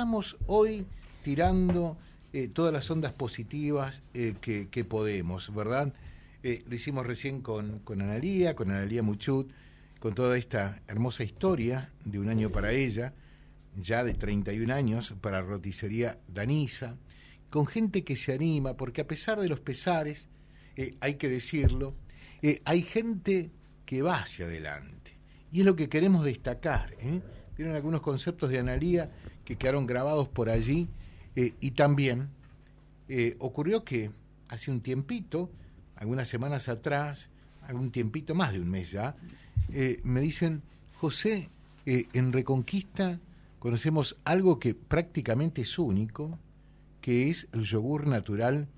estamos hoy tirando eh, todas las ondas positivas eh, que, podemos, ¿verdad? Eh, lo hicimos recién con, con Analía, con Analía Muchut, con toda esta hermosa historia de un año para ella, ya de 31 años, para Roticería Danisa, con gente que se anima, porque a pesar de los pesares, hay que decirlo, hay gente que va hacia adelante. Y es lo que queremos destacar. ¿eh? Algunos conceptos de Analía que quedaron grabados por allí. Eh, y también eh, ocurrió que hace un tiempito, algunas semanas atrás, algún tiempito, más de un mes ya, me dicen, José, en Reconquista conocemos algo que prácticamente es único, que es el yogur natural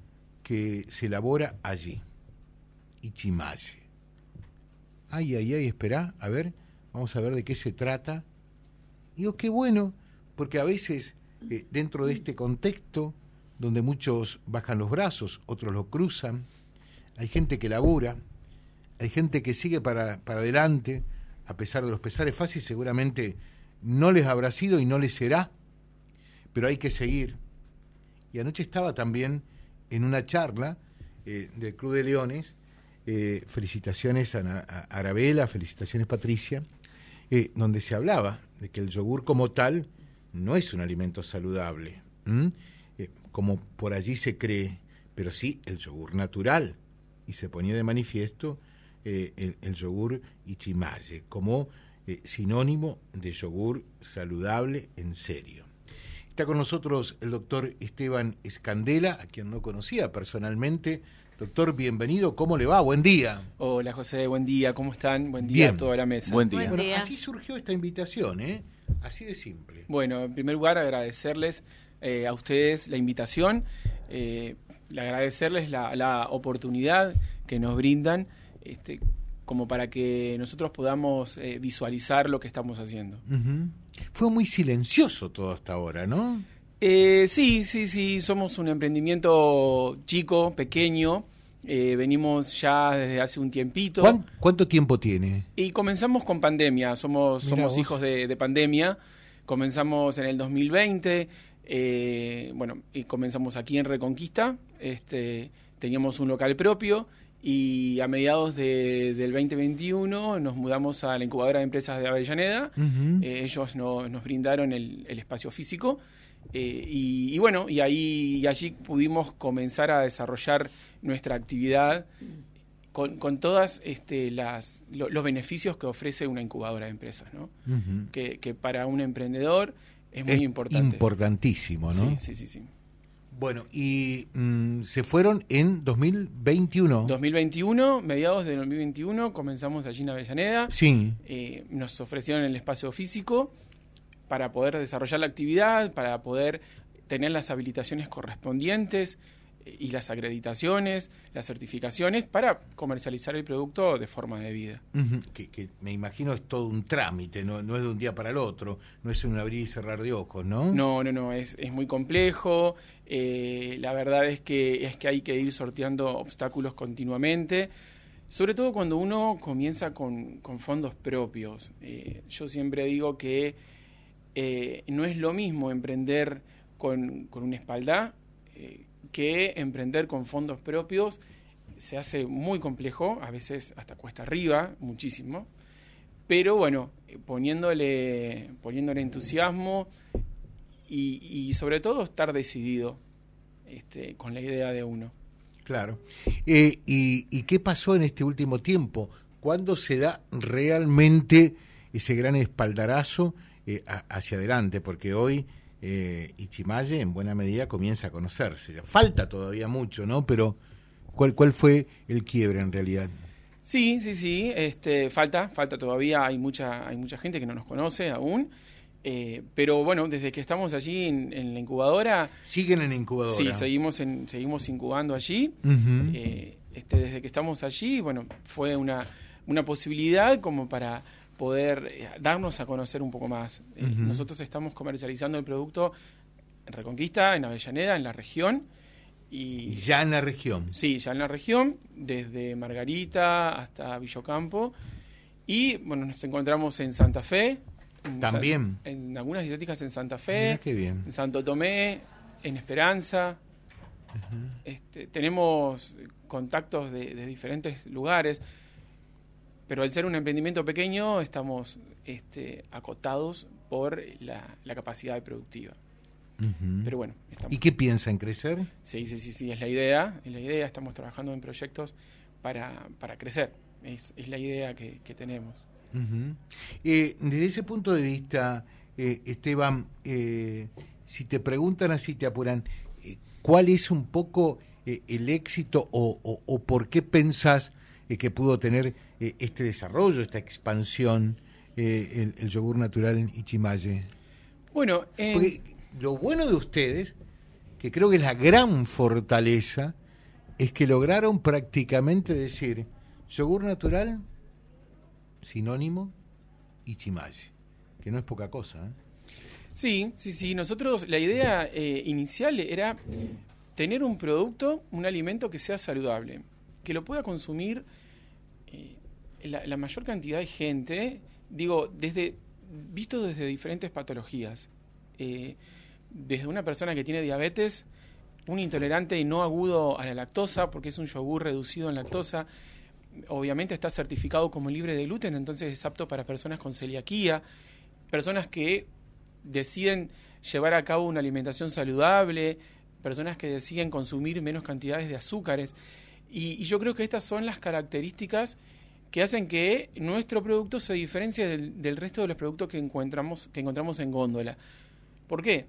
que se elabora allí, Ichimaye. Ay, ay, ay, espera, a ver, vamos a ver de qué se trata. Digo, qué bueno, porque a veces eh, dentro de este contexto, donde muchos bajan los brazos, otros los cruzan, hay gente que labura, hay gente que sigue para, para adelante, a pesar de los pesares fáciles, seguramente no les habrá sido y no les será, pero hay que seguir. Y anoche estaba también en una charla eh, del Club de Leones, eh, felicitaciones a, Arabela, felicitaciones Patricia, donde se hablaba de que el yogur como tal no es un alimento saludable, eh, como por allí se cree, pero sí el yogur natural. Y se ponía de manifiesto el, el, yogur Ichimaye como sinónimo de yogur saludable en serio. Está con nosotros el doctor Esteban Escandela, a quien no conocía personalmente, Doctor, bienvenido. ¿Cómo le va? Buen día. Hola, José. Buen día. ¿Cómo están? Buen día a toda la mesa. Buen día. Bueno, así surgió esta invitación, ¿eh? Así de simple. Bueno, en primer lugar, agradecerles eh, a ustedes la invitación, eh, agradecerles la, oportunidad que nos brindan este, como para que nosotros podamos eh, visualizar lo que estamos haciendo. Fue muy silencioso todo hasta ahora, ¿no? Eh, sí, sí, sí, somos un emprendimiento chico, pequeño. Eh, venimos ya desde hace un tiempito. ¿Cuánto tiempo tiene? Y comenzamos con pandemia, somos, somos hijos de, pandemia. Comenzamos en el 2020, eh, bueno, y comenzamos aquí en Reconquista. Este, teníamos un local propio y a mediados del 2021 nos mudamos a la incubadora de empresas de Avellaneda. ellos nos brindaron el, el espacio físico eh, y, bueno, y ahí y allí pudimos comenzar a desarrollar nuestra actividad con, con todas este, las, los beneficios que ofrece una incubadora de empresas, ¿no? que, que, para un emprendedor es muy importante. Importantísimo, ¿no? Sí, sí, sí. Bueno, y mm, se fueron en 2021. 2021, mediados de 2021, comenzamos allí en Avellaneda. Sí. Eh, nos ofrecieron el espacio físico para poder desarrollar la actividad, para poder tener las habilitaciones correspondientes eh, y las acreditaciones, las certificaciones para comercializar el producto de forma debida. que, me imagino es todo un trámite, no, no es de un día para el otro, no es un abrir y cerrar de ojos, ¿no? No, no, no, es, es muy complejo. Eh, la verdad es que, es que hay que ir sorteando obstáculos continuamente. Sobre todo cuando uno comienza con, con fondos propios. Eh, yo siempre digo que eh, no es lo mismo emprender con, con una espalda eh, que emprender con fondos propios. Se hace muy complejo, a veces hasta cuesta arriba, muchísimo. Pero bueno, eh, poniéndole, poniéndole entusiasmo y, sobre todo estar decidido este, con la idea de uno. Claro. y, ¿Y qué pasó en este último tiempo? ¿Cuándo se da realmente ese gran espaldarazo eh, hacia adelante, porque hoy eh, Ichimaye en buena medida comienza a conocerse. Falta todavía mucho, ¿no? Pero ¿cuál, cuál fue el quiebre en realidad? Sí, sí, sí, este, falta, falta todavía, hay mucha, hay mucha gente que no nos conoce aún. Eh, pero bueno, desde que estamos allí en, la incubadora. ¿Siguen en incubadora? Sí, seguimos, en, seguimos incubando allí. este, desde que estamos allí, bueno, fue una, una posibilidad como para poder eh, darnos a conocer un poco más. Eh, nosotros estamos comercializando el producto en Reconquista, en Avellaneda, en la región. Y, ya en la región. Sí, ya en la región, desde Margarita hasta Villocampo. Y bueno, nos encontramos en Santa Fe, También. En, algunas dietéticas en Santa Fe, bien. en Santo Tomé, en Esperanza. este, tenemos contactos de, diferentes lugares, pero al ser un emprendimiento pequeño estamos este, acotados por la, capacidad productiva. Pero bueno, ¿Y qué piensan crecer? Sí, sí, sí, sí, es la idea, es la idea, estamos trabajando en proyectos para, para crecer, es, es la idea que, tenemos. Eh, desde ese punto de vista, eh, Esteban, eh, si te preguntan así, te apuran, ¿cuál es un poco el éxito o, por qué pensás que pudo tener este desarrollo, esta expansión, el, yogur natural en Ichimaye? Bueno, lo bueno de ustedes, que creo que es la gran fortaleza, es que lograron prácticamente decir yogur natural, sinónimo, y chimaye, que no es poca cosa. ¿eh? Sí, sí, sí. Nosotros, la idea eh, inicial era tener un producto, un alimento que sea saludable, que lo pueda consumir eh, la, mayor cantidad de gente, digo, desde visto desde diferentes patologías. desde una persona que tiene diabetes un intolerante y no agudo a la lactosa, porque es un yogur reducido en lactosa. Obviamente está certificado como libre de gluten, entonces es apto para personas con celiaquía, personas que deciden llevar a cabo una alimentación saludable, personas que deciden consumir menos cantidades de azúcares. Y, yo creo que estas son las características que hacen que nuestro producto se diferencie del, del, resto de los productos que encontramos, que encontramos en góndola. ¿Por qué?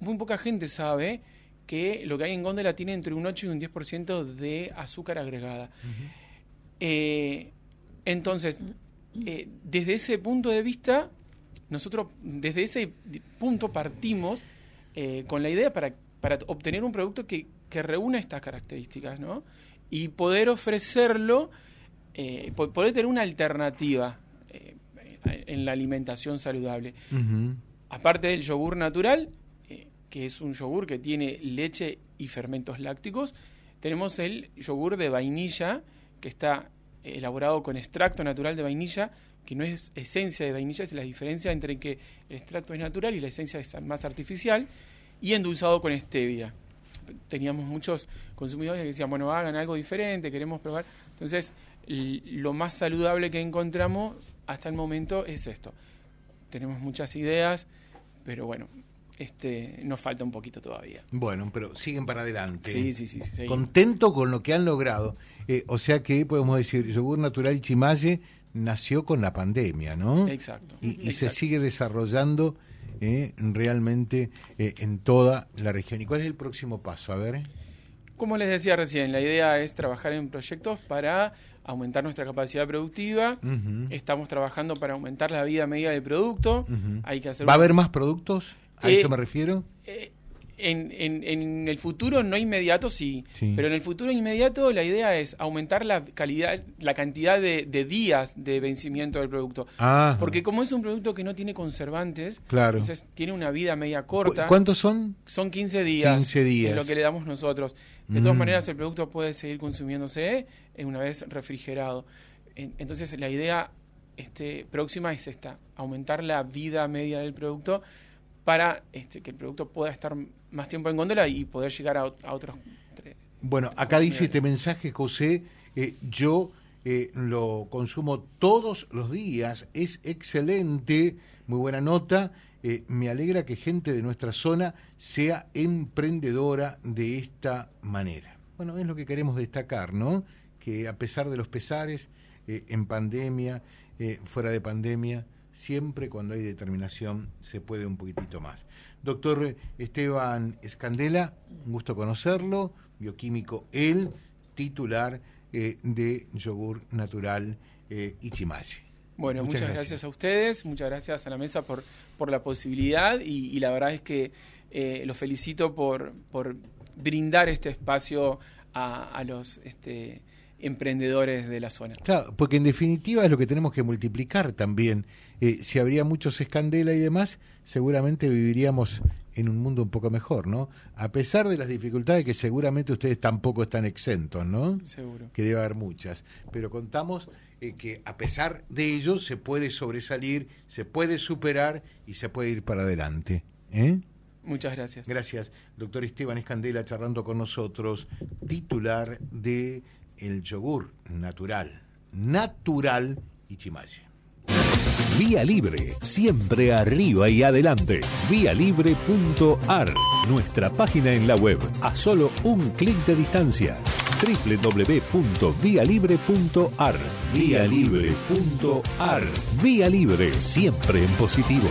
Muy poca gente sabe que lo que hay en góndola tiene entre un 8 y un 10% de azúcar agregada. Eh, entonces, eh, desde ese punto de vista, nosotros desde ese punto partimos eh, con la idea para, para obtener un producto que, que reúna estas características, ¿no? Y poder ofrecerlo, poder tener una alternativa en la alimentación saludable. Aparte del yogur natural, que es un yogur que tiene leche y fermentos lácticos. Tenemos el yogur de vainilla, que está elaborado con extracto natural de vainilla, que no es esencia de vainilla, es la diferencia entre que el extracto es natural y la esencia es más artificial, y endulzado con stevia. Teníamos muchos consumidores que decían, bueno, hagan algo diferente, queremos probar. Entonces, lo más saludable que encontramos hasta el momento es esto. Tenemos muchas ideas, pero bueno, este, nos falta un poquito todavía. Bueno, pero siguen para adelante. Sí, sí, sí. Contento con lo que han logrado. Eh, o sea que podemos decir, Yogur Natural Chimaye nació con la pandemia, ¿no? Exacto. Y, se sigue desarrollando eh, realmente eh, en toda la región. ¿Y cuál es el próximo paso? A ver. Como les decía recién, la idea es trabajar en proyectos para aumentar nuestra capacidad productiva. Estamos trabajando para aumentar la vida media del producto. Hay que hacer ¿Va a haber más productos? ¿A eso eh, me refiero? Eh, en, en, el futuro no inmediato sí, pero en el futuro inmediato la idea es aumentar la calidad, la cantidad de, días de vencimiento del producto. Porque como es un producto que no tiene conservantes, entonces tiene una vida media corta. ¿Cuántos son? Son 15 días. 15 días. Es lo que le damos nosotros. De todas mm. maneras, el producto puede seguir consumiéndose una vez refrigerado. Entonces la idea este, próxima es esta, aumentar la vida media del producto para este, que el producto pueda estar más tiempo en góndola y poder llegar a, otros. Bueno, acá dice este mensaje, José, eh, yo eh, lo consumo todos los días, es excelente, muy buena nota, eh, me alegra que gente de nuestra zona sea emprendedora de esta manera. Bueno, es lo que queremos destacar, ¿no? Que a pesar de los pesares, en pandemia, fuera de pandemia, siempre cuando hay determinación se puede un poquitito más. Doctor Esteban Escandela, un gusto conocerlo, bioquímico, él, titular eh, de Yogur Natural eh, Ichimashi. Bueno, muchas, gracias. a ustedes, muchas gracias a la mesa por, por la posibilidad y, la verdad es que eh, los felicito por, por brindar este espacio a, a los... Este, emprendedores de la zona. Claro, porque en definitiva es lo que tenemos que multiplicar también. Eh, si habría muchos escandela y demás, seguramente viviríamos en un mundo un poco mejor, ¿no? A pesar de las dificultades que seguramente ustedes tampoco están exentos, ¿no? Seguro. Que debe haber muchas. Pero contamos eh, que a pesar de ello se puede sobresalir, se puede superar y se puede ir para adelante. ¿eh? Muchas gracias. Gracias, doctor Esteban Escandela, charlando con nosotros, titular de el yogur natural, natural y chimaye. Vía Libre, siempre arriba y adelante. Vialibre.ar, nuestra página en la web, a solo un clic de distancia. www.vialibre.ar, vialibre.ar. Vía Libre, siempre en positivo.